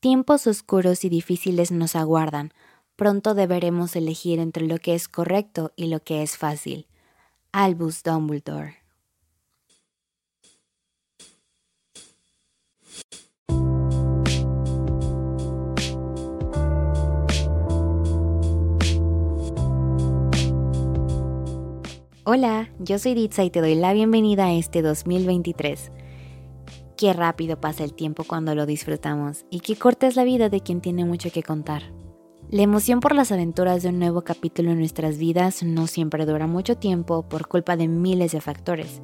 Tiempos oscuros y difíciles nos aguardan. Pronto deberemos elegir entre lo que es correcto y lo que es fácil. Albus Dumbledore. Hola, yo soy Ditsa y te doy la bienvenida a este 2023. Qué rápido pasa el tiempo cuando lo disfrutamos y qué corta es la vida de quien tiene mucho que contar. La emoción por las aventuras de un nuevo capítulo en nuestras vidas no siempre dura mucho tiempo por culpa de miles de factores.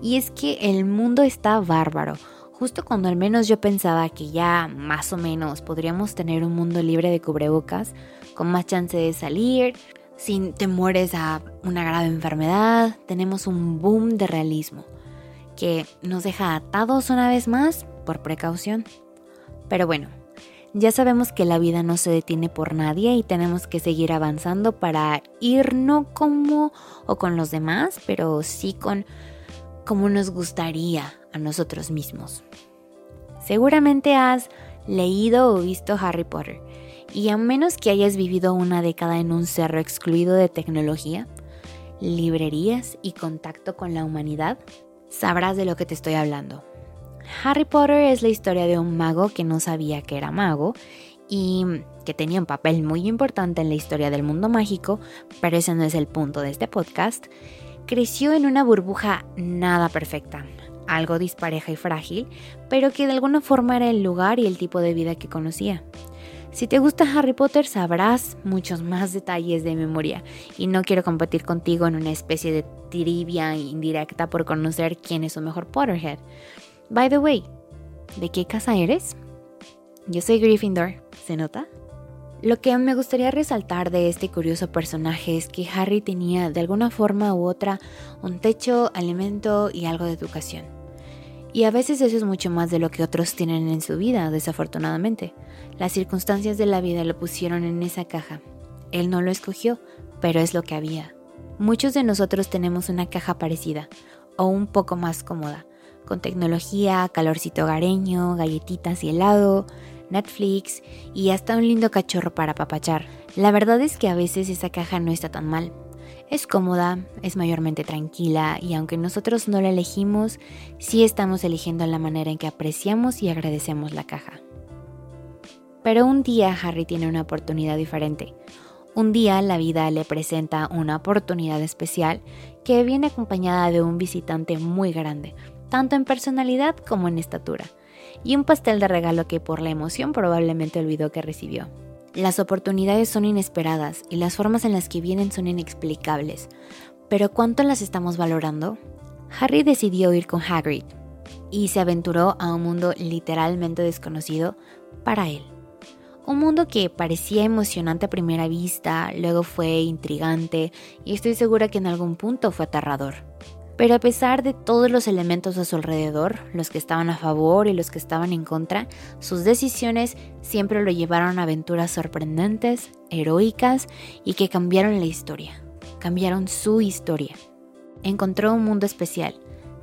Y es que el mundo está bárbaro. Justo cuando al menos yo pensaba que ya más o menos podríamos tener un mundo libre de cubrebocas, con más chance de salir, sin temores a una grave enfermedad, tenemos un boom de realismo que nos deja atados una vez más por precaución. Pero bueno, ya sabemos que la vida no se detiene por nadie y tenemos que seguir avanzando para ir no como o con los demás, pero sí con como nos gustaría a nosotros mismos. Seguramente has leído o visto Harry Potter y a menos que hayas vivido una década en un cerro excluido de tecnología, librerías y contacto con la humanidad, sabrás de lo que te estoy hablando. Harry Potter es la historia de un mago que no sabía que era mago y que tenía un papel muy importante en la historia del mundo mágico, pero ese no es el punto de este podcast. Creció en una burbuja nada perfecta, algo dispareja y frágil, pero que de alguna forma era el lugar y el tipo de vida que conocía. Si te gusta Harry Potter sabrás muchos más detalles de memoria y no quiero competir contigo en una especie de trivia indirecta por conocer quién es su mejor Potterhead. By the way, ¿de qué casa eres? Yo soy Gryffindor, ¿se nota? Lo que me gustaría resaltar de este curioso personaje es que Harry tenía de alguna forma u otra un techo, alimento y algo de educación. Y a veces eso es mucho más de lo que otros tienen en su vida, desafortunadamente. Las circunstancias de la vida lo pusieron en esa caja. Él no lo escogió, pero es lo que había. Muchos de nosotros tenemos una caja parecida, o un poco más cómoda, con tecnología, calorcito hogareño, galletitas y helado, Netflix y hasta un lindo cachorro para papachar. La verdad es que a veces esa caja no está tan mal, es cómoda, es mayormente tranquila y aunque nosotros no la elegimos, sí estamos eligiendo la manera en que apreciamos y agradecemos la caja. Pero un día Harry tiene una oportunidad diferente. Un día la vida le presenta una oportunidad especial que viene acompañada de un visitante muy grande, tanto en personalidad como en estatura, y un pastel de regalo que por la emoción probablemente olvidó que recibió. Las oportunidades son inesperadas y las formas en las que vienen son inexplicables, pero ¿cuánto las estamos valorando? Harry decidió ir con Hagrid y se aventuró a un mundo literalmente desconocido para él. Un mundo que parecía emocionante a primera vista, luego fue intrigante y estoy segura que en algún punto fue aterrador. Pero a pesar de todos los elementos a su alrededor, los que estaban a favor y los que estaban en contra, sus decisiones siempre lo llevaron a aventuras sorprendentes, heroicas y que cambiaron la historia, cambiaron su historia. Encontró un mundo especial,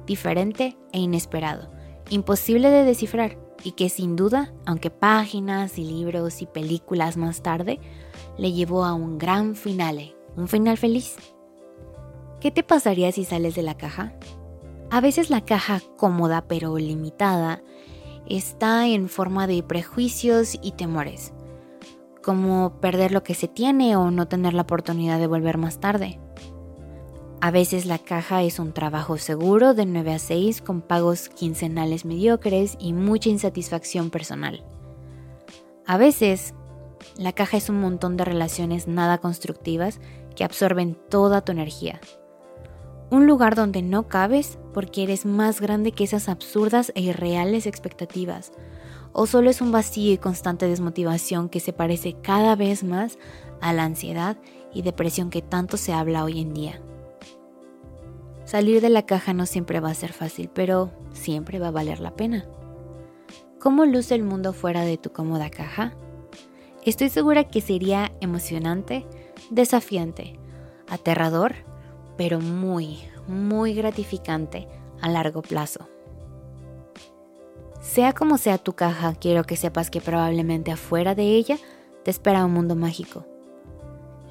diferente e inesperado, imposible de descifrar y que sin duda, aunque páginas y libros y películas más tarde, le llevó a un gran finale, un final feliz. ¿Qué te pasaría si sales de la caja? A veces la caja cómoda pero limitada está en forma de prejuicios y temores, como perder lo que se tiene o no tener la oportunidad de volver más tarde. A veces la caja es un trabajo seguro de 9 a 6 con pagos quincenales mediocres y mucha insatisfacción personal. A veces la caja es un montón de relaciones nada constructivas que absorben toda tu energía un lugar donde no cabes porque eres más grande que esas absurdas e irreales expectativas. O solo es un vacío y constante desmotivación que se parece cada vez más a la ansiedad y depresión que tanto se habla hoy en día. Salir de la caja no siempre va a ser fácil, pero siempre va a valer la pena. ¿Cómo luce el mundo fuera de tu cómoda caja? Estoy segura que sería emocionante, desafiante, aterrador pero muy, muy gratificante a largo plazo. Sea como sea tu caja, quiero que sepas que probablemente afuera de ella te espera un mundo mágico.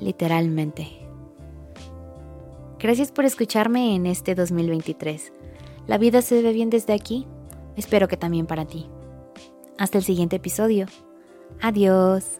Literalmente. Gracias por escucharme en este 2023. La vida se ve bien desde aquí. Espero que también para ti. Hasta el siguiente episodio. Adiós.